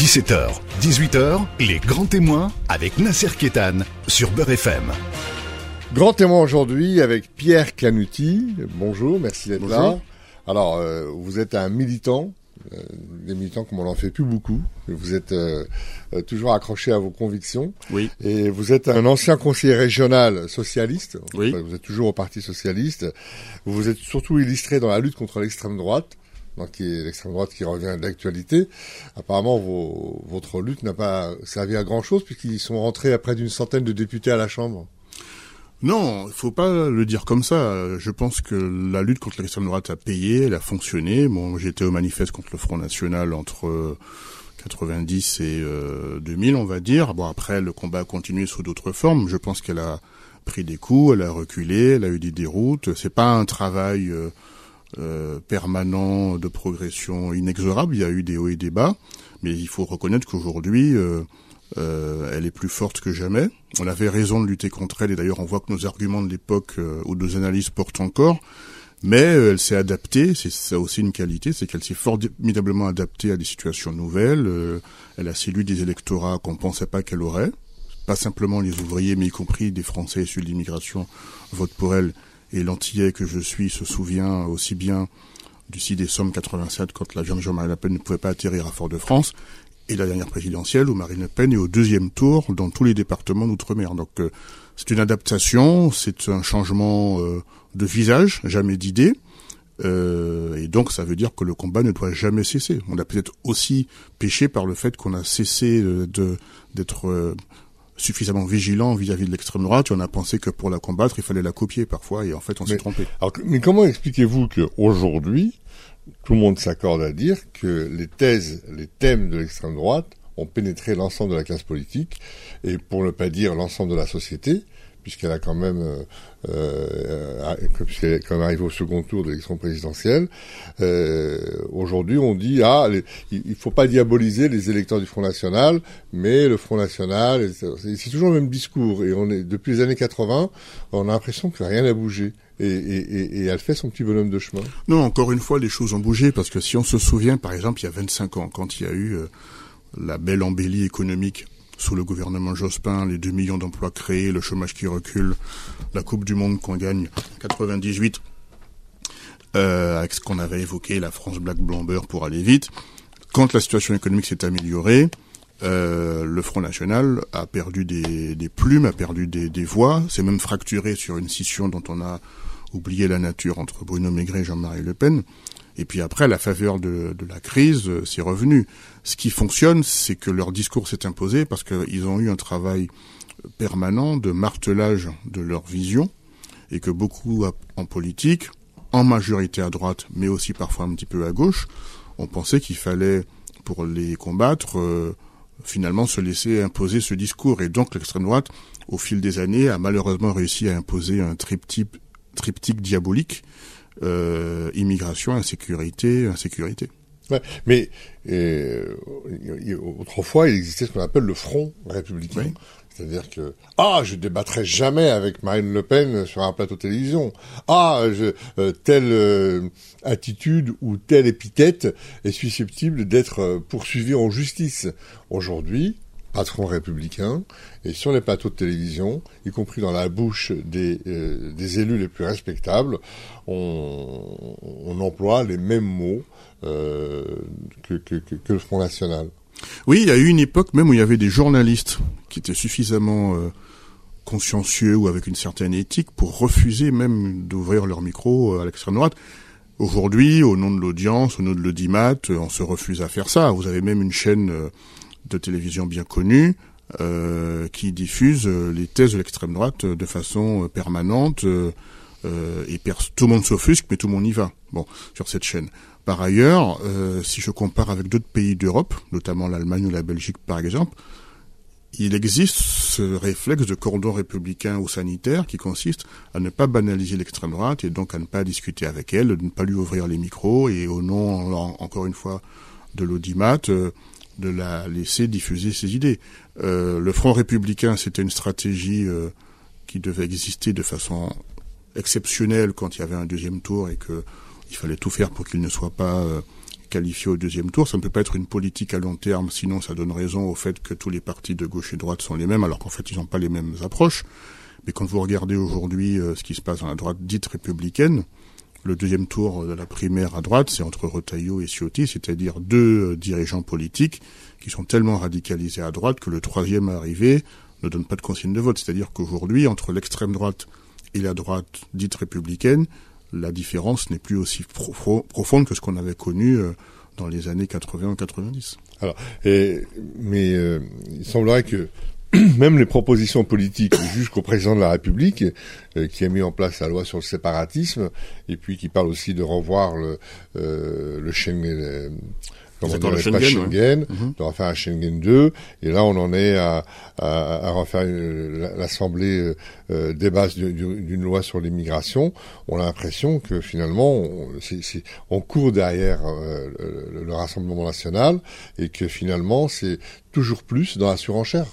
17h, 18h, les grands témoins avec Nasser Kétan sur Beurre FM. Grand témoin aujourd'hui avec Pierre Canuti. Bonjour, merci d'être là. Alors, euh, vous êtes un militant, euh, des militants comme on n'en fait plus beaucoup. Vous êtes euh, toujours accroché à vos convictions. Oui. Et vous êtes un ancien conseiller régional socialiste. Oui. vous êtes toujours au Parti socialiste. Vous vous êtes surtout illustré dans la lutte contre l'extrême droite donc qui est l'extrême droite qui revient de l'actualité. Apparemment, votre lutte n'a pas servi à grand chose puisqu'ils sont rentrés à près d'une centaine de députés à la Chambre. Non, il faut pas le dire comme ça. Je pense que la lutte contre l'extrême droite a payé, elle a fonctionné. Bon, j'étais au manifeste contre le Front National entre 90 et 2000, on va dire. Bon, après, le combat a continué sous d'autres formes. Je pense qu'elle a pris des coups, elle a reculé, elle a eu des déroutes. C'est pas un travail euh, euh, permanent de progression inexorable. Il y a eu des hauts et des bas, mais il faut reconnaître qu'aujourd'hui, euh, euh, elle est plus forte que jamais. On avait raison de lutter contre elle, et d'ailleurs on voit que nos arguments de l'époque ou nos analyses portent encore. Mais elle s'est adaptée, c'est ça aussi une qualité, c'est qu'elle s'est formidablement adaptée à des situations nouvelles. elle a séduit des électorats qu'on pensait pas qu'elle aurait. Pas simplement les ouvriers, mais y compris des Français issus de l'immigration votent pour elle et l'antillais que je suis se souvient aussi bien du 6 décembre 87 quand la jeune Jean-Marie Le Pen ne pouvait pas atterrir à Fort-de-France et la dernière présidentielle où Marine Le Pen est au deuxième tour dans tous les départements d'outre-mer. Donc euh, c'est une adaptation, c'est un changement euh, de visage, jamais d'idée. Euh, et donc ça veut dire que le combat ne doit jamais cesser. On a peut-être aussi péché par le fait qu'on a cessé de d'être suffisamment vigilant vis-à-vis de l'extrême droite et on a pensé que pour la combattre, il fallait la copier parfois et en fait on s'est trompé. mais comment expliquez-vous qu'aujourd'hui, tout le monde s'accorde à dire que les thèses, les thèmes de l'extrême droite ont pénétré l'ensemble de la classe politique et pour ne pas dire l'ensemble de la société, puisqu'elle a quand même, euh, euh, puisqu'elle est quand même arrivée au second tour de l'élection présidentielle. Euh, Aujourd'hui, on dit ah, il, il faut pas diaboliser les électeurs du Front National, mais le Front National, c'est toujours le même discours. Et on est depuis les années 80, on a l'impression que rien n'a bougé. Et, elle fait son petit bonhomme de chemin. Non, encore une fois, les choses ont bougé parce que si on se souvient, par exemple, il y a 25 ans, quand il y a eu euh, la belle embellie économique sous le gouvernement Jospin, les 2 millions d'emplois créés, le chômage qui recule, la Coupe du Monde qu'on gagne 98, euh, avec ce qu'on avait évoqué, la France Black Blamber pour aller vite. Quand la situation économique s'est améliorée, euh, le Front National a perdu des, des plumes, a perdu des, des voix, s'est même fracturé sur une scission dont on a oublié la nature entre Bruno Maigret et Jean-Marie Le Pen. Et puis après, la faveur de, la crise, euh, c'est revenu. Ce qui fonctionne, c'est que leur discours s'est imposé parce qu'ils ont eu un travail permanent de martelage de leur vision et que beaucoup en politique, en majorité à droite, mais aussi parfois un petit peu à gauche, ont pensé qu'il fallait, pour les combattre, euh, finalement se laisser imposer ce discours. Et donc l'extrême droite, au fil des années, a malheureusement réussi à imposer un triptyque diabolique euh, immigration, insécurité, insécurité. Ouais, mais euh, autrefois, il existait ce qu'on appelle le front républicain. C'est-à-dire que ah, je débattrai jamais avec Marine Le Pen sur un plateau de télévision. Ah, je, euh, telle euh, attitude ou telle épithète est susceptible d'être poursuivie en justice. Aujourd'hui, patron républicain, et sur les plateaux de télévision, y compris dans la bouche des, euh, élus les plus respectables, on, emploie les mêmes mots euh, que, le Front National. Oui, il y a eu une époque même où il y avait des journalistes qui étaient suffisamment euh, consciencieux ou avec une certaine éthique pour refuser même d'ouvrir leur micro à l'extrême droite. Aujourd'hui, au nom de l'audience, au nom de l'audimat, on se refuse à faire ça. Vous avez même une chaîne de télévision bien connue euh, qui diffuse euh, les thèses de l'extrême droite de façon euh, permanente et tout le monde s'offusque, mais tout le monde y va. Bon, sur cette chaîne. Par ailleurs, si je compare avec d'autres pays d'Europe, notamment l'Allemagne ou la Belgique par exemple, il existe ce réflexe de cordon républicain ou sanitaire qui consiste à ne pas banaliser l'extrême droite et donc à ne pas discuter avec elle, de ne pas lui ouvrir les micros et au nom, encore une fois, de l'audimat, de la laisser diffuser ses idées. Euh, le Front républicain, c'était une stratégie euh, qui devait exister de façon exceptionnelle quand il y avait un deuxième tour et que il fallait tout faire pour qu'il ne soit pas euh, qualifié au deuxième tour. Ça ne peut pas être une politique à long terme, sinon ça donne raison au fait que tous les partis de gauche et droite sont les mêmes, alors qu'en fait ils n'ont pas les mêmes approches. Mais quand vous regardez aujourd'hui ce qui se passe dans la droite dite républicaine, le deuxième tour de la primaire à droite, c'est entre Retailleau et Ciotti, c'est-à-dire deux euh, dirigeants politiques qui sont tellement radicalisés à droite que le troisième arrivé ne donne pas de consigne de vote. C'est-à-dire qu'aujourd'hui, entre l'extrême droite et la droite dite républicaine, la différence n'est plus aussi profonde que ce qu'on avait connu euh, dans les années 80 ou 90. Alors, mais euh, il semblerait que même les propositions politiques jusqu'au président de la République, euh, qui a mis en place la loi sur le séparatisme, et puis qui parle aussi de revoir le, euh, le Schengen, comment dire, Schengen, Schengen mhm. de refaire un Schengen 2, et là on en est à, à, à refaire l'Assemblée euh, des bases d'une loi sur l'immigration. On a l'impression que finalement on, on court derrière euh, le, le, Rassemblement national, et que finalement c'est toujours plus dans la surenchère.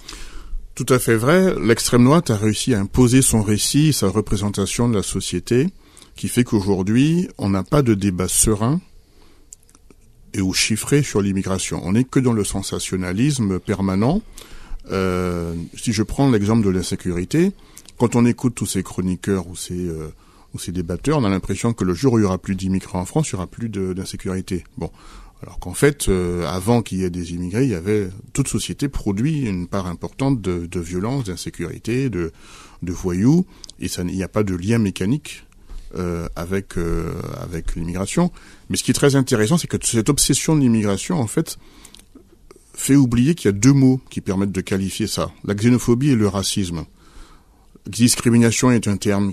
Tout à fait vrai. L'extrême droite a réussi à imposer son récit, sa représentation de la société, qui fait qu'aujourd'hui, on n'a pas de débat serein et ou chiffré sur l'immigration. On n'est que dans le sensationnalisme permanent. Euh, si je prends l'exemple de l'insécurité, quand on écoute tous ces chroniqueurs ou ces, euh, débatteurs, on a l'impression que le jour où il y aura plus d'immigrants en France, il y aura plus d'insécurité. Bon, alors qu'en fait, euh, avant qu'il y ait des immigrés, il y avait toute société produit une part importante de, de violence, d'insécurité, de, de voyous, et ça, il n'y a pas de lien mécanique euh, avec euh, avec l'immigration. Mais ce qui est très intéressant, c'est que cette obsession de l'immigration, en fait, fait oublier qu'il y a deux mots qui permettent de qualifier ça la xénophobie et le racisme. Discrimination est un terme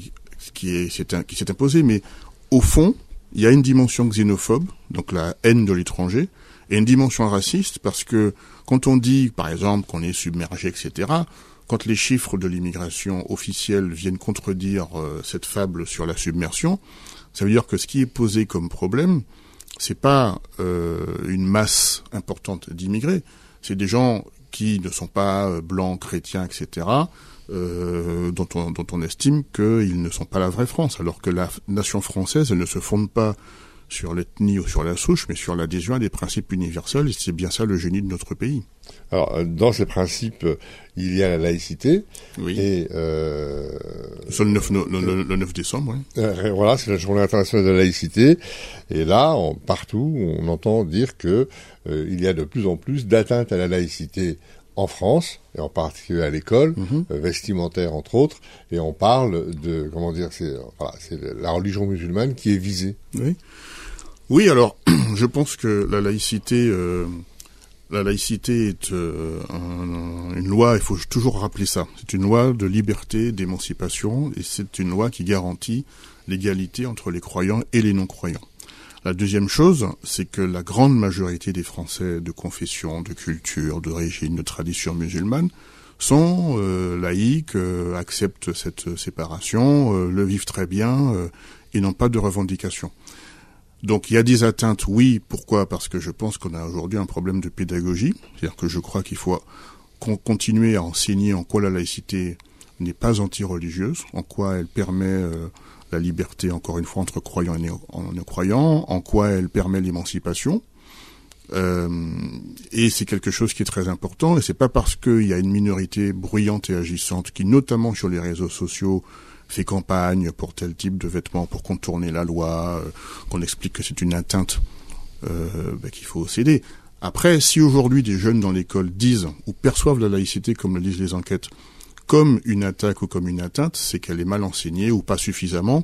qui est qui s'est imposé, mais au fond, il y a une dimension xénophobe, donc la haine de l'étranger, et une dimension raciste, parce que quand on dit, par exemple, qu'on est submergé, etc., quand les chiffres de l'immigration officielle viennent contredire euh, cette fable sur la submersion, ça veut dire que ce qui est posé comme problème, c'est pas euh, une masse importante d'immigrés, c'est des gens qui ne sont pas euh, blancs, chrétiens, etc., euh, dont, on, dont on estime qu'ils ne sont pas la vraie France, alors que la nation française, ne se fonde pas sur l'ethnie ou sur la souche, mais sur l'adhésion à des principes universels, et c'est bien ça le génie de notre pays. Alors, euh, dans ces principes, il y a la laïcité. Oui. Et euh, c'est le 9, le, le 9 décembre. Oui. Euh, voilà, c'est la journée internationale de la laïcité. Et là, on, partout, on entend dire que euh, il y a de plus en plus d'atteintes à la laïcité en France, et en particulier à l'école, Mhm. euh, vestimentaire entre autres, et on parle de, comment dire, c'est voilà, c'est la religion musulmane qui est visée. Oui. Oui, alors, je pense que la laïcité, euh, la laïcité est euh, un- une loi, il faut toujours rappeler ça. C'est une loi de liberté, d'émancipation, et c'est une loi qui garantit l'égalité entre les croyants et les non-croyants. La deuxième chose, c'est que la grande majorité des Français de confession, de culture, d'origine, de tradition musulmane sont euh, laïcs, euh, acceptent cette séparation, le vivent très bien et n'ont pas de revendications. Donc il y a des atteintes, oui. Pourquoi? Parce que je pense qu'on a aujourd'hui un problème de pédagogie. C'est-à-dire que je crois qu'il faut con- continuer à enseigner en quoi la laïcité n'est pas anti-religieuse, en quoi elle permet euh, la liberté, encore une fois, entre croyants et non-croyants, en quoi elle permet l'émancipation. Euh, et c'est quelque chose qui est très important. Et c'est pas parce qu'il y a une minorité bruyante et agissante qui, notamment sur les réseaux sociaux, fait campagne pour tel type de vêtements, pour contourner la loi, euh, qu'on explique que c'est une atteinte euh, ben, qu'il faut céder. Après, si aujourd'hui des jeunes dans l'école disent ou perçoivent la laïcité, comme le disent les enquêtes, comme une attaque ou comme une atteinte, c'est qu'elle est mal enseignée ou pas suffisamment.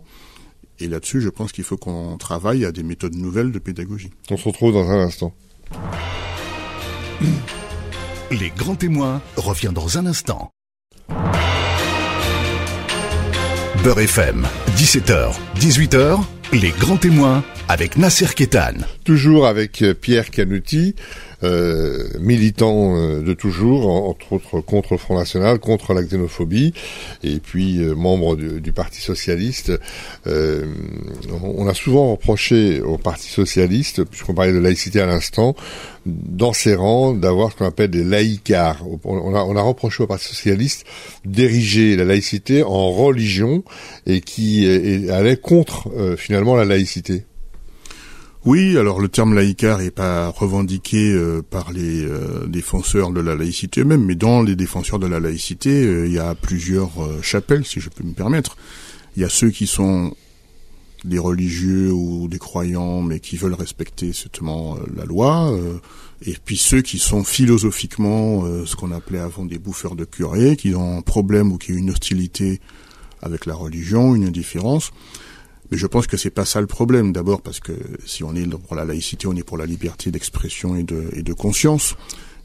Et là-dessus, je pense qu'il faut qu'on travaille à des méthodes nouvelles de pédagogie. On se retrouve dans un instant. Les grands témoins revient dans un instant. Beurre FM, 17h, 18h, les grands témoins avec Nasser Kétan. Toujours avec euh, Pierre Canuti, euh, militant euh, de toujours, en- entre autres contre le Front National, contre la xénophobie, et puis membre du, Parti Socialiste. On a souvent reproché au Parti Socialiste, puisqu'on parlait de laïcité à l'instant, dans ses rangs, d'avoir ce qu'on appelle des laïcards. On a, reproché au Parti Socialiste d'ériger la laïcité en religion et qui allait contre finalement la laïcité. Oui, alors le terme laïcard est pas revendiqué euh, par les euh, défenseurs de la laïcité eux-mêmes, mais dans les défenseurs de la laïcité, euh, il y a plusieurs chapelles, si je peux me permettre. Il y a ceux qui sont des religieux ou des croyants, mais qui veulent respecter certainement la loi, et puis ceux qui sont philosophiquement ce qu'on appelait avant des bouffeurs de curés, qui ont un problème ou qui ont une hostilité avec la religion, une indifférence. Mais je pense que c'est pas ça le problème. D'abord parce que si on est pour la laïcité, on est pour la liberté d'expression et de, et de conscience.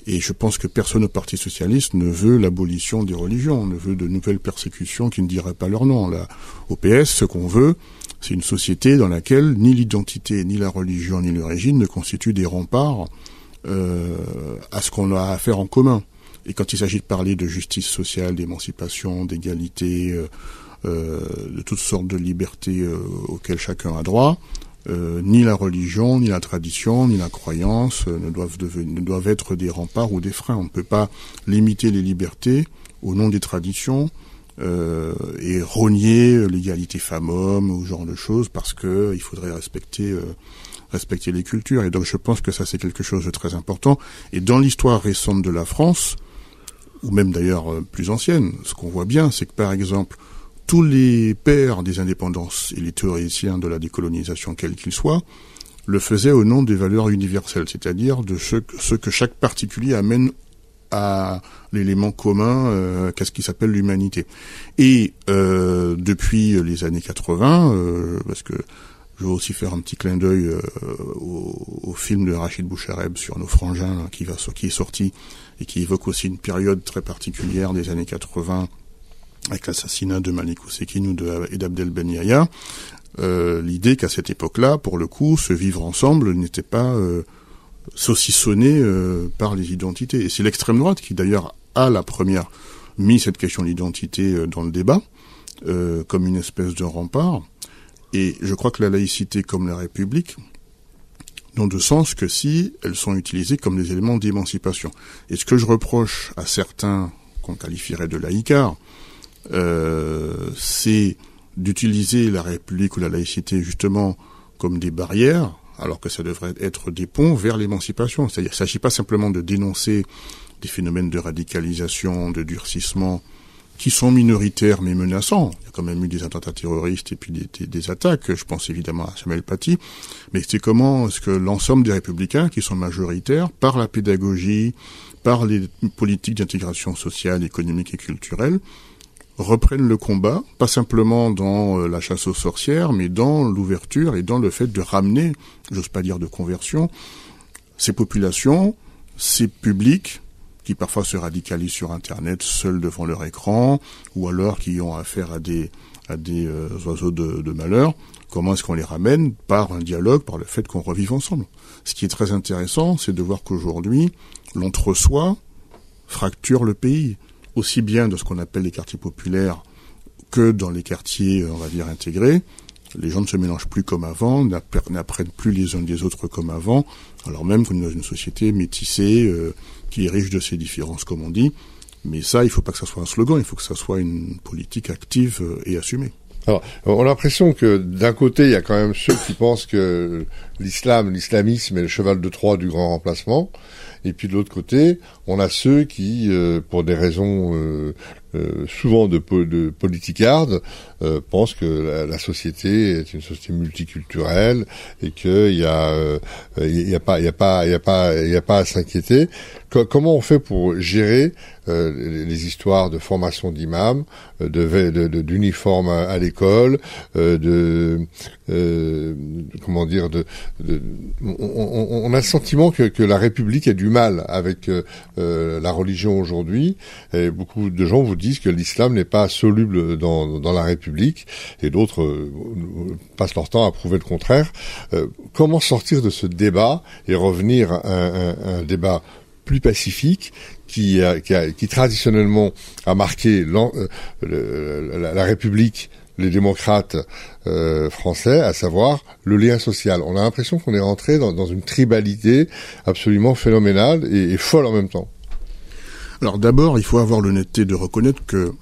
Et je pense que personne au Parti socialiste ne veut l'abolition des religions, ne veut de nouvelles persécutions qui ne diraient pas leur nom. Là, au PS, ce qu'on veut, c'est une société dans laquelle ni l'identité, ni la religion, ni l'origine ne constituent des remparts euh, à ce qu'on a à faire en commun. Et quand il s'agit de parler de justice sociale, d'émancipation, d'égalité, euh, de toutes sortes de libertés euh, auxquelles chacun a droit. Euh, ni la religion, ni la tradition, ni la croyance ne, doivent ne doivent être des remparts ou des freins. On ne peut pas limiter les libertés au nom des traditions et rogner l'égalité femmes-hommes ou ce genre de choses parce que il faudrait respecter respecter les cultures. Et donc je pense que ça c'est quelque chose de très important. Et dans l'histoire récente de la France, ou même d'ailleurs plus ancienne, ce qu'on voit bien, c'est que par exemple tous les pères des indépendances et les théoriciens de la décolonisation, quels qu'ils soient, le faisaient au nom des valeurs universelles, c'est-à-dire de ce, que chaque particulier amène à l'élément commun euh, qu'est-ce qui s'appelle l'humanité. Et euh, depuis les années 80, euh, parce que je veux aussi faire un petit clin d'œil euh, au, film de Rachid Bouchareb sur nos frangins qui, va, qui est sorti et qui évoque aussi une période très particulière des années 80 avec l'assassinat de Malik Ousekine ou de, d'Abdel Ben Yahya, euh, l'idée qu'à cette époque-là, pour le coup, se vivre ensemble n'était pas euh, saucissonné euh, par les identités. Et c'est l'extrême droite qui, d'ailleurs, a la première mis cette question d'identité euh, dans le débat, comme une espèce de rempart. Et je crois que la laïcité comme la République n'ont de sens que si elles sont utilisées comme des éléments d'émancipation. Et ce que je reproche à certains qu'on qualifierait de laïcards, c'est d'utiliser la République ou la laïcité justement comme des barrières, alors que ça devrait être des ponts vers l'émancipation. C'est-à-dire, il ne s'agit pas simplement de dénoncer des phénomènes de radicalisation, de durcissement, qui sont minoritaires mais menaçants. Il y a quand même eu des attentats terroristes et puis des, des, attaques. Je pense évidemment à Samuel Paty. Mais c'est comment est-ce que l'ensemble des républicains, qui sont majoritaires, par la pédagogie, par les politiques d'intégration sociale, économique et culturelle, reprennent le combat, pas simplement dans euh, la chasse aux sorcières, mais dans l'ouverture et dans le fait de ramener, j'ose pas dire de conversion, ces populations, ces publics qui parfois se radicalisent sur Internet seuls devant leur écran, ou alors qui ont affaire à des, euh, oiseaux de, de malheur, comment est-ce qu'on les ramène? Par un dialogue, par le fait qu'on revive ensemble. Ce qui est très intéressant, c'est de voir qu'aujourd'hui, l'entre-soi fracture le pays aussi bien dans ce qu'on appelle les quartiers populaires que dans les quartiers, on va dire, intégrés. Les gens ne se mélangent plus comme avant, n'apprennent plus les uns des autres comme avant, alors même qu'on est dans une société métissée, euh, qui est riche de ses différences, comme on dit. Mais ça, il ne faut pas que ça soit un slogan, il faut que ça soit une politique active euh, et assumée. Alors, on a l'impression que d'un côté, il y a quand même ceux qui pensent que l'islam, l'islamisme est le cheval de Troie du grand remplacement, et puis de l'autre côté, on a ceux qui, euh, pour des raisons euh, euh, souvent de, de politicarde, euh, pense que la, société est une société multiculturelle et qu'il y a, il il y a pas, à s'inquiéter. comment on fait pour gérer les histoires de formation d'imams, de d'uniforme à, l'école, de comment dire, on, a le sentiment que, que, la République a du mal avec la religion aujourd'hui. Beaucoup de gens vous disent disent que l'islam n'est pas soluble dans, la République, et d'autres euh, passent leur temps à prouver le contraire. Euh, comment sortir de ce débat et revenir à un, débat plus pacifique qui, traditionnellement a marqué euh, la, République les démocrates français, à savoir le lien social. On a l'impression qu'on est rentré dans, une tribalité absolument phénoménale et folle en même temps. Alors d'abord, il faut avoir l'honnêteté de reconnaître que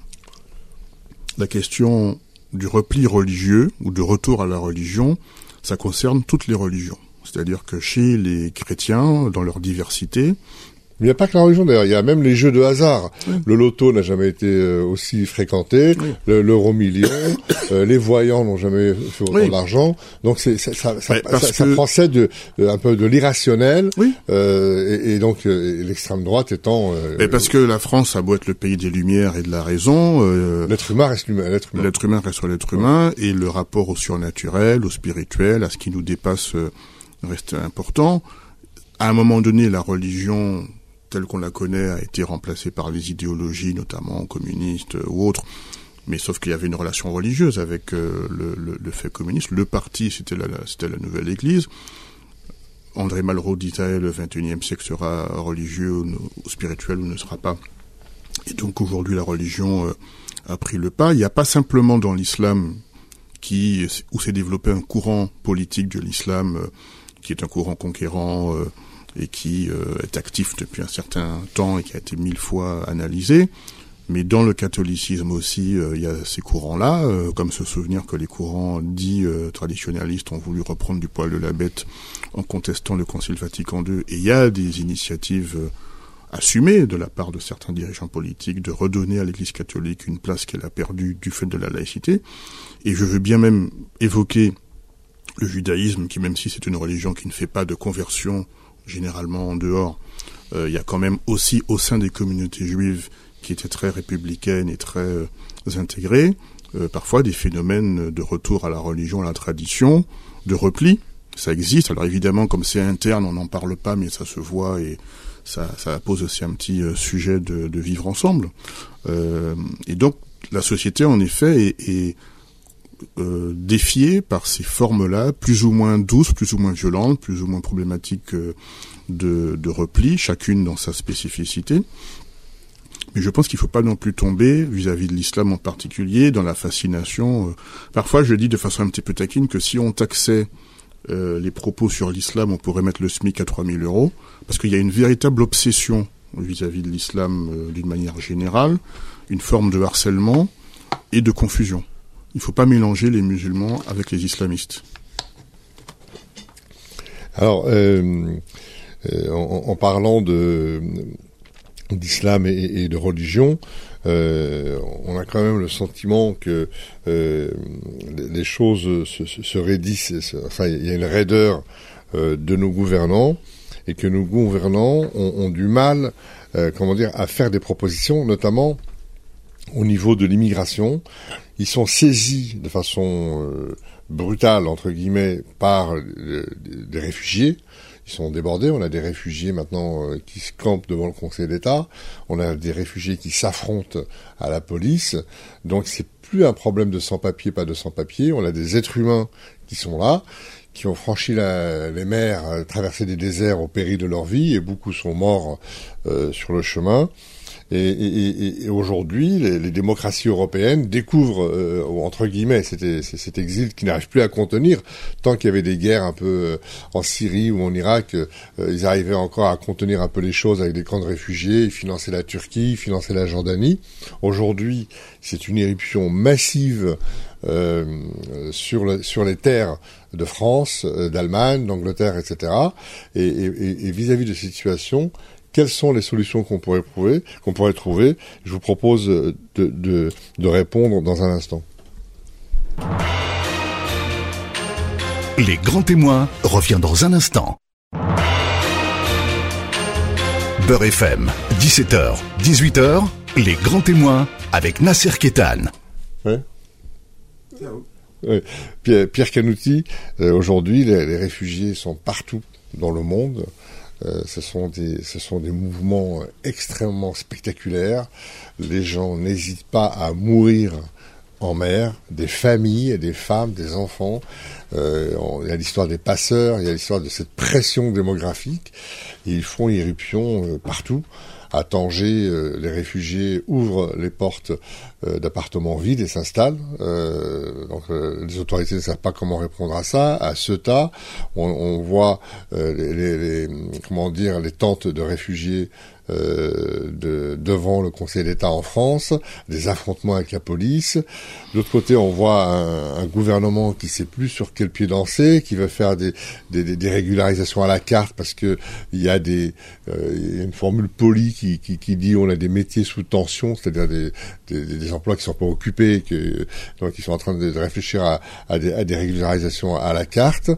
la question du repli religieux ou de retour à la religion, ça concerne toutes les religions. C'est-à-dire que chez les chrétiens, dans leur diversité, il n'y a pas que la religion d'ailleurs, il y a même les jeux de hasard. Le loto n'a jamais été euh, aussi fréquenté, l'euro million, euh, les voyants n'ont jamais fait autant d'argent. Donc c'est ça, ça, ça, ça, procède de, un peu de l'irrationnel. Euh, et, et, donc euh, l'extrême droite étant. Mais parce que la France a beau être le pays des lumières et de la raison. l'être humain reste l'être humain. L'être humain reste l'être humain et le rapport au surnaturel, au spirituel, à ce qui nous dépasse reste important. À un moment donné, la religion telle qu'on la connaît a été remplacée par les idéologies, notamment communistes ou autres. Mais sauf qu'il y avait une relation religieuse avec euh, le, fait communiste. Le parti, c'était la, la nouvelle Église. André Malraux disait le 21e siècle sera religieux ou, spirituel ou ne sera pas. Et donc aujourd'hui, la religion euh, a pris le pas. Il n'y a pas simplement dans l'islam qui où s'est développé un courant politique de l'islam euh, qui est un courant conquérant et qui euh, est actif depuis un certain temps et qui a été mille fois analysé. Mais dans le catholicisme aussi, euh, il y a ces courants-là, euh, comme se souvenir que les courants dits traditionnalistes ont voulu reprendre du poil de la bête en contestant le Concile Vatican II. Et il y a des initiatives assumées de la part de certains dirigeants politiques de redonner à l'Église catholique une place qu'elle a perdue du fait de la laïcité. Et je veux bien même évoquer le judaïsme, qui même si c'est une religion qui ne fait pas de conversion généralement en dehors, euh, il y a quand même aussi au sein des communautés juives qui étaient très républicaines et très euh, intégrées, euh, parfois des phénomènes de retour à la religion, à la tradition, de repli. Ça existe. Alors évidemment, comme c'est interne, on n'en parle pas, mais ça se voit et ça, ça pose aussi un petit sujet de, de, vivre ensemble. et donc la société, en effet, est, est euh, défié par ces formes-là, plus ou moins douces, plus ou moins violentes, plus ou moins problématiques euh, de, repli, chacune dans sa spécificité. Mais je pense qu'il ne faut pas non plus tomber, vis-à-vis de l'islam en particulier, dans la fascination. Euh. Parfois, je dis de façon un petit peu taquine que si on taxait les propos sur l'islam, on pourrait mettre le SMIC à 3000 euros, parce qu'il y a une véritable obsession vis-à-vis de l'islam d'une manière générale, une forme de harcèlement et de confusion il ne faut pas mélanger les musulmans avec les islamistes. Alors, euh, euh, en, parlant d'islam et, de religion, euh, on a quand même le sentiment que les choses se, se, raidissent. Enfin, il y a une raideur de nos gouvernants et que nos gouvernants ont, ont du mal, comment dire, à faire des propositions, notamment au niveau de l'immigration. Ils sont saisis de façon euh, brutale, entre guillemets, par euh, des réfugiés. Ils sont débordés. On a des réfugiés maintenant euh, qui se campent devant le Conseil d'État. On a des réfugiés qui s'affrontent à la police. Donc c'est plus un problème de sans-papiers, pas de sans-papiers. On a des êtres humains qui sont là, qui ont franchi les mers, traversé des déserts au péril de leur vie, et beaucoup sont morts sur le chemin. Et, et, et aujourd'hui, les, les, démocraties européennes découvrent, euh, entre guillemets, cet, cet exil qui n'arrive plus à contenir. Tant qu'il y avait des guerres un peu euh, en Syrie ou en Irak, euh, ils arrivaient encore à contenir un peu les choses avec des camps de réfugiés, ils finançaient la Turquie, ils finançaient la Jordanie. Aujourd'hui, c'est une éruption massive sur, le, sur les terres de France, d'Allemagne, d'Angleterre, etc. Et vis-à-vis -vis de cette situation, quelles sont les solutions qu'on pourrait qu'on pourrait trouver? Je vous propose de, de, de répondre dans un instant. Les grands témoins revient dans un instant. Beurre FM, 17h, 18h, les grands témoins avec Nasser Kétan. Ouais. Pierre, Pierre Canouti, euh, aujourd'hui, les, les, réfugiés sont partout dans le monde. Euh, ce, sont des, mouvements euh, extrêmement spectaculaires. Les gens n'hésitent pas à mourir en mer, des familles, des femmes, des enfants. Euh, il y a l'histoire des passeurs, il y a l'histoire de cette pression démographique. ils font irruption partout à Tanger, euh, les réfugiés ouvrent les portes euh, d'appartements vides et s'installent. Euh, donc les autorités ne savent pas comment répondre à ça. À Ceuta, on, on voit les, les, comment dire les tentes de réfugiés euh, de, devant le Conseil d'État en France, des affrontements avec la police. De l'autre côté, on voit un, un, gouvernement qui sait plus sur quel pied danser, qui veut faire des, des, des régularisations à la carte parce que il y a des euh, une formule polie qui, qui, qui, dit on a des métiers sous tension, c'est-à-dire des, des, emplois qui sont pas occupés, que, donc ils sont en train de, réfléchir à, à, des, à des régularisations à la carte.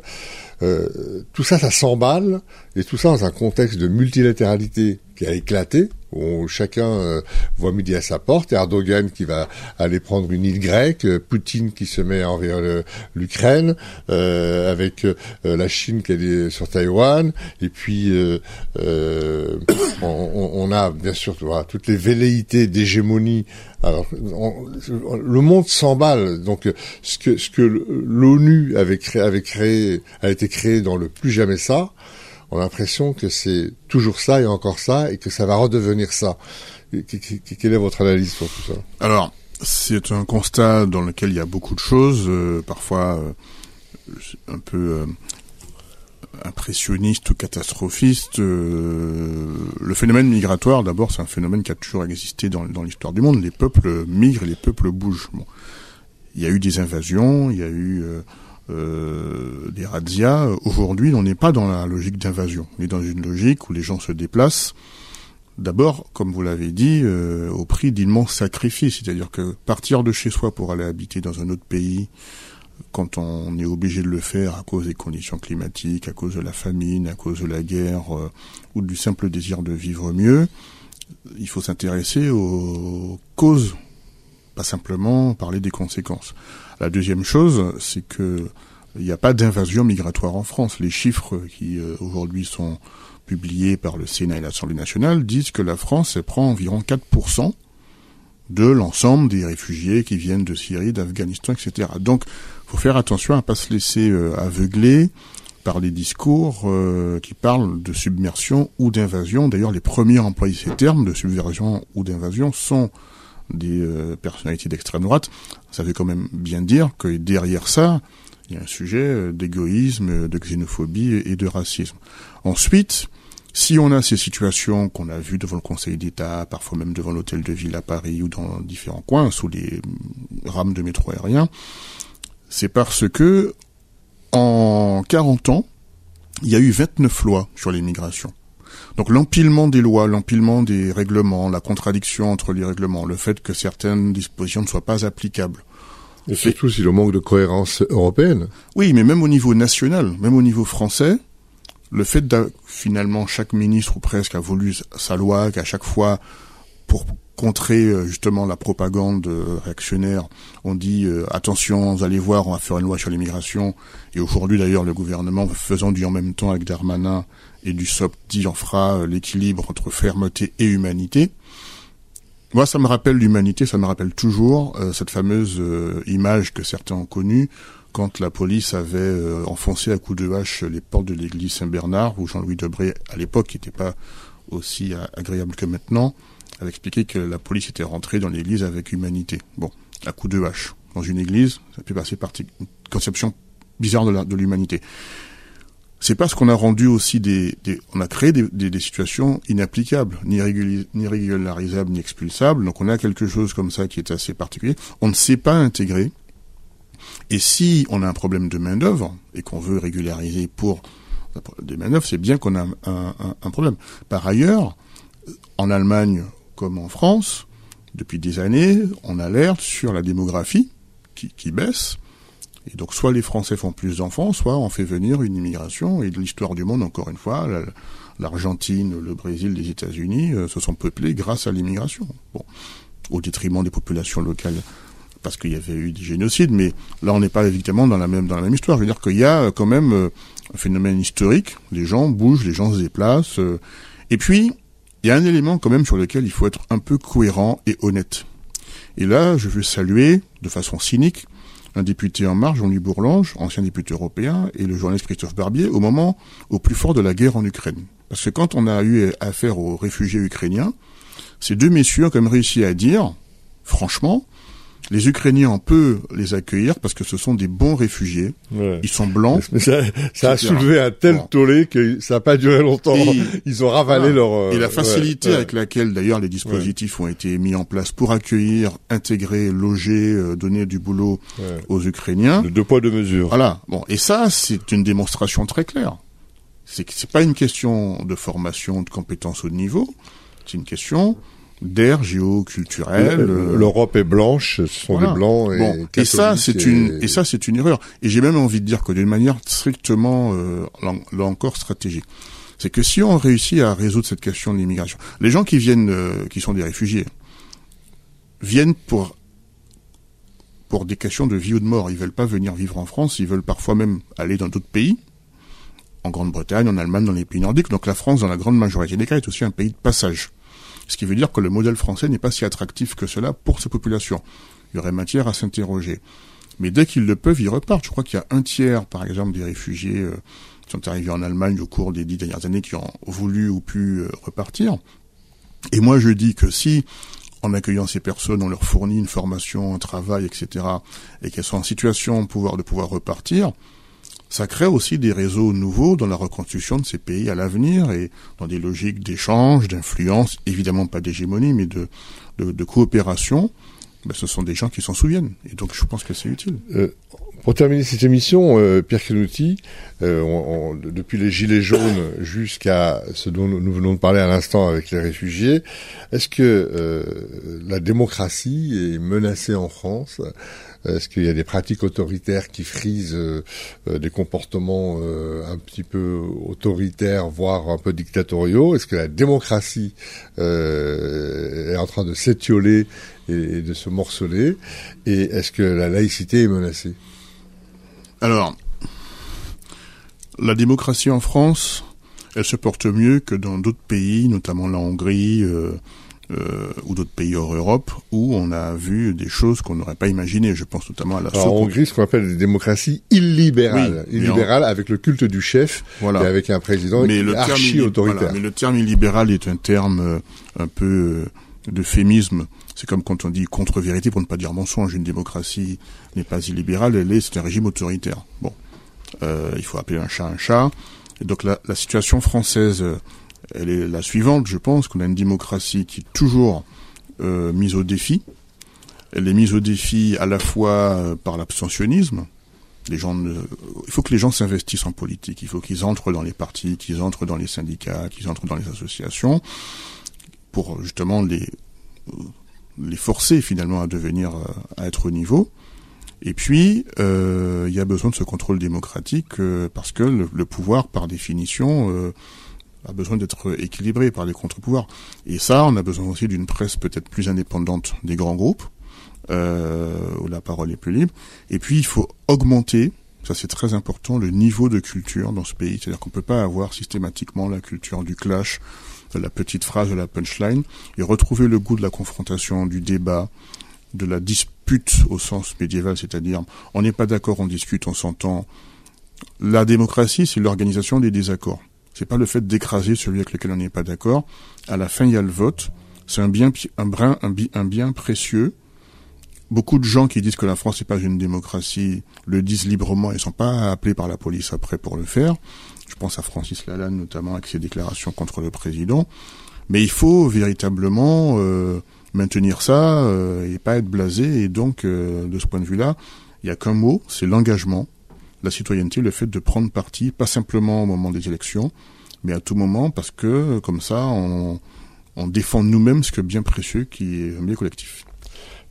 Euh, tout ça, ça s'emballe, et tout ça dans un contexte de multilatéralité qui a éclaté, où chacun euh, voit midi à sa porte, Erdogan qui va aller prendre une île grecque, euh, Poutine qui se met envers l'Ukraine, euh, avec la Chine qui est sur Taïwan, et puis on, on, a bien sûr voilà, toutes les velléités d'hégémonie. Alors, le monde s'emballe. Donc, ce que ce que l'ONU avait créé, avait créé, a été créé dans le plus jamais ça on a l'impression que c'est toujours ça et encore ça et que ça va redevenir ça. Quelle est votre analyse sur tout ça? Alors, c'est un constat dans lequel il y a beaucoup de choses, euh, parfois euh, un peu euh, impressionniste ou catastrophiste. le phénomène migratoire, d'abord, c'est un phénomène qui a toujours existé dans, l'histoire du monde. Les peuples migrent les peuples bougent. Il y a eu des invasions, il y a eu euh, des razzias. Aujourd'hui, on n'est pas dans la logique d'invasion. On est dans une logique où les gens se déplacent. D'abord, comme vous l'avez dit, euh, au prix d'immenses sacrifices. C'est-à-dire que partir de chez soi pour aller habiter dans un autre pays, quand on est obligé de le faire à cause des conditions climatiques, à cause de la famine, à cause de la guerre, euh, ou du simple désir de vivre mieux, il faut s'intéresser aux causes, pas simplement parler des conséquences. La deuxième chose, c'est que il n'y a pas d'invasion migratoire en France. Les chiffres qui euh, aujourd'hui sont publiés par le Sénat et l'Assemblée nationale disent que la France prend environ 4% de l'ensemble des réfugiés qui viennent de Syrie, d'Afghanistan, etc. Donc, faut faire attention à ne pas se laisser euh, aveugler par des discours euh, qui parlent de submersion ou d'invasion. D'ailleurs, les premiers à employer ces termes de subversion ou d'invasion sont des euh, personnalités d'extrême droite, ça veut quand même bien dire que derrière ça, il y a un sujet euh, d'égoïsme, de xénophobie et de racisme. Ensuite, si on a ces situations qu'on a vues devant le Conseil d'État, parfois même devant l'Hôtel de Ville à Paris ou dans différents coins, sous les rames de métro aérien, c'est parce que en 40 ans, il y a eu 29 lois sur l'immigration. Donc l'empilement des lois, l'empilement des règlements, la contradiction entre les règlements, le fait que certaines dispositions ne soient pas applicables. Et surtout si le manque de cohérence européenne. Oui, mais même au niveau national, même au niveau français, le fait que finalement chaque ministre ou presque a voulu sa loi, qu'à chaque fois pour contrer euh, justement la propagande euh, réactionnaire, on dit euh, attention, vous allez voir, on va faire une loi sur l'immigration. Et aujourd'hui d'ailleurs le gouvernement faisant du en même temps avec Darmanin et du SOP dit on fera l'équilibre entre fermeté et humanité. Moi, ça me rappelle l'humanité, ça me rappelle toujours cette fameuse image que certains ont connue quand la police avait enfoncé à coups de hache les portes de l'église Saint-Bernard, où Jean-Louis Debré, à l'époque, n'était pas aussi agréable que maintenant, avait expliqué que la police était rentrée dans l'église avec humanité. Bon, à coup de hache. Dans une église, ça peut passer par une conception bizarre de l'humanité. C'est parce qu'on a rendu aussi des, on a créé des, situations inapplicables, ni, régularisables, ni expulsables. Donc on a quelque chose comme ça qui est assez particulier. On ne sait pas intégrer. Et si on a un problème de main d'œuvre et qu'on veut régulariser pour des main d'œuvre, c'est bien qu'on a un, problème. Par ailleurs, en Allemagne, comme en France, depuis des années, on alerte sur la démographie qui baisse. Et donc, soit les Français font plus d'enfants, soit on fait venir une immigration. Et de l'histoire du monde, encore une fois, l'Argentine, le Brésil, les États-Unis euh, se sont peuplés grâce à l'immigration. Bon, au détriment des populations locales, parce qu'il y avait eu des génocides. Mais là, on n'est pas évidemment dans la même dans la même histoire. Je veux dire qu'il y a euh, quand même euh, un phénomène historique. Les gens bougent, les gens se déplacent. et puis, il y a un élément quand même sur lequel il faut être un peu cohérent et honnête. Et là, je veux saluer, de façon cynique, un député en marge, Jean-Louis Bourlange, ancien député européen, et le journaliste Christophe Barbier, au moment au plus fort de la guerre en Ukraine. Parce que quand on a eu affaire aux réfugiés ukrainiens, ces deux messieurs ont quand même réussi à dire, franchement, Les Ukrainiens, on peut les accueillir parce que ce sont des bons réfugiés. Ils sont blancs. Mais ça, ça a soulevé un tel tollé que ça n'a pas duré longtemps. Ils ont ravalé leur... Euh, et la facilité avec laquelle, d'ailleurs, les dispositifs ont été mis en place pour accueillir, intégrer, loger, euh, donner du boulot aux Ukrainiens. De deux poids, deux mesures. Voilà. Bon. Et ça, c'est une démonstration très claire. C'est que c'est pas une question de formation, de compétences au niveau. C'est une question d'air géoculturel. Euh, L'Europe est blanche, ce sont des blancs et, et ça c'est une et ça c'est une erreur. Et j'ai même envie de dire que d'une manière strictement euh, là encore stratégique, c'est que si on réussit à résoudre cette question de l'immigration, les gens qui viennent, euh, qui sont des réfugiés, viennent pour pour des questions de vie ou de mort. Ils veulent pas venir vivre en France, ils veulent parfois même aller dans d'autres pays, en Grande-Bretagne, en Allemagne, dans les pays nordiques. Donc la France, dans la grande majorité des cas, est aussi un pays de passage. Ce qui veut dire que le modèle français n'est pas si attractif que cela pour ces populations. Il y aurait matière à s'interroger. Mais dès qu'ils le peuvent, ils repartent. Je crois qu'il y a un tiers, par exemple, des réfugiés euh, qui sont arrivés en Allemagne au cours des dix dernières années qui ont voulu ou pu euh, repartir. Et moi, je dis que si, en accueillant ces personnes, on leur fournit une formation, un travail, etc., et qu'elles sont en situation de pouvoir, de pouvoir repartir, ça crée aussi des réseaux nouveaux dans la reconstruction de ces pays à l'avenir et dans des logiques d'échange, d'influence, évidemment pas d'hégémonie, mais de, de, coopération. Ben, ce sont des gens qui s'en souviennent. Et donc je pense que c'est utile. Euh, pour terminer cette émission, euh, Pierre Kenouti, euh, depuis les Gilets jaunes jusqu'à ce dont nous venons de parler à l'instant avec les réfugiés, est-ce que euh, la démocratie est menacée en France? Est-ce qu'il y a des pratiques autoritaires qui frisent euh, euh, des comportements euh, un petit peu autoritaires, voire un peu dictatoriaux? Est-ce que la démocratie est en train de s'étioler et, de se morceler? Et est-ce que la laïcité est menacée? Alors, la démocratie en France, elle se porte mieux que dans d'autres pays, notamment la Hongrie, euh, ou d'autres pays hors Europe où on a vu des choses qu'on n'aurait pas imaginées. Je pense notamment à la. Alors, en Hongrie, ce qu'on appelle des démocraties illibérales, illibérales avec le culte du chef voilà. et avec un président mais le archi autoritaire. mais le terme illibéral est un terme euh, un peu euh, d'euphémisme. C'est comme quand on dit contre-vérité pour ne pas dire mensonge. Une démocratie n'est pas illibérale, elle est, c'est un régime autoritaire. Bon, euh, il faut appeler un chat un chat. Et donc la, la situation française elle est la suivante, je pense, qu'on a une démocratie qui est toujours euh, mise au défi. Elle est mise au défi à la fois euh, par l'abstentionnisme. Les gens il faut que les gens s'investissent en politique. Il faut qu'ils entrent dans les partis, qu'ils entrent dans les syndicats, qu'ils entrent dans les associations, pour justement les les forcer finalement à devenir euh, à être au niveau. Et puis, euh, il y a besoin de ce contrôle démocratique parce que le, pouvoir, par définition, a besoin d'être équilibré par les contre-pouvoirs. Et ça, on a besoin aussi d'une presse peut-être plus indépendante des grands groupes, euh, où la parole est plus libre. Et puis, il faut augmenter, ça c'est très important, le niveau de culture dans ce pays. C'est-à-dire qu'on peut pas avoir systématiquement la culture du clash, la petite phrase, de la punchline, et retrouver le goût de la confrontation, du débat, de la dispute au sens médiéval, c'est-à-dire on n'est pas d'accord, on discute, on s'entend. La démocratie, c'est l'organisation des désaccords. C'est pas le fait d'écraser celui avec lequel on n'est pas d'accord. À la fin, il y a le vote. C'est un bien, un brin, un, bien précieux. Beaucoup de gens qui disent que la France n'est pas une démocratie le disent librement et sont pas appelés par la police après pour le faire. Je pense à Francis Lalanne notamment avec ses déclarations contre le président. Mais il faut véritablement euh, maintenir ça euh, et pas être blasé. Et donc, euh, de ce point de vue-là, il y a qu'un mot, c'est l'engagement la citoyenneté, le fait de prendre parti, pas simplement au moment des élections, mais à tout moment, parce que comme ça, on, défend nous-mêmes ce que bien précieux qui est un bien collectif.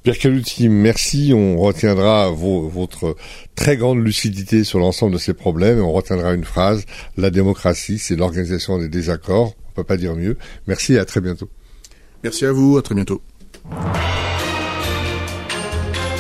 Pierre Caluti, merci. On retiendra votre très grande lucidité sur l'ensemble de ces problèmes. on retiendra une phrase la démocratie, c'est l'organisation des désaccords. On peut pas dire mieux. Merci et à très bientôt. Merci à vous. À très bientôt.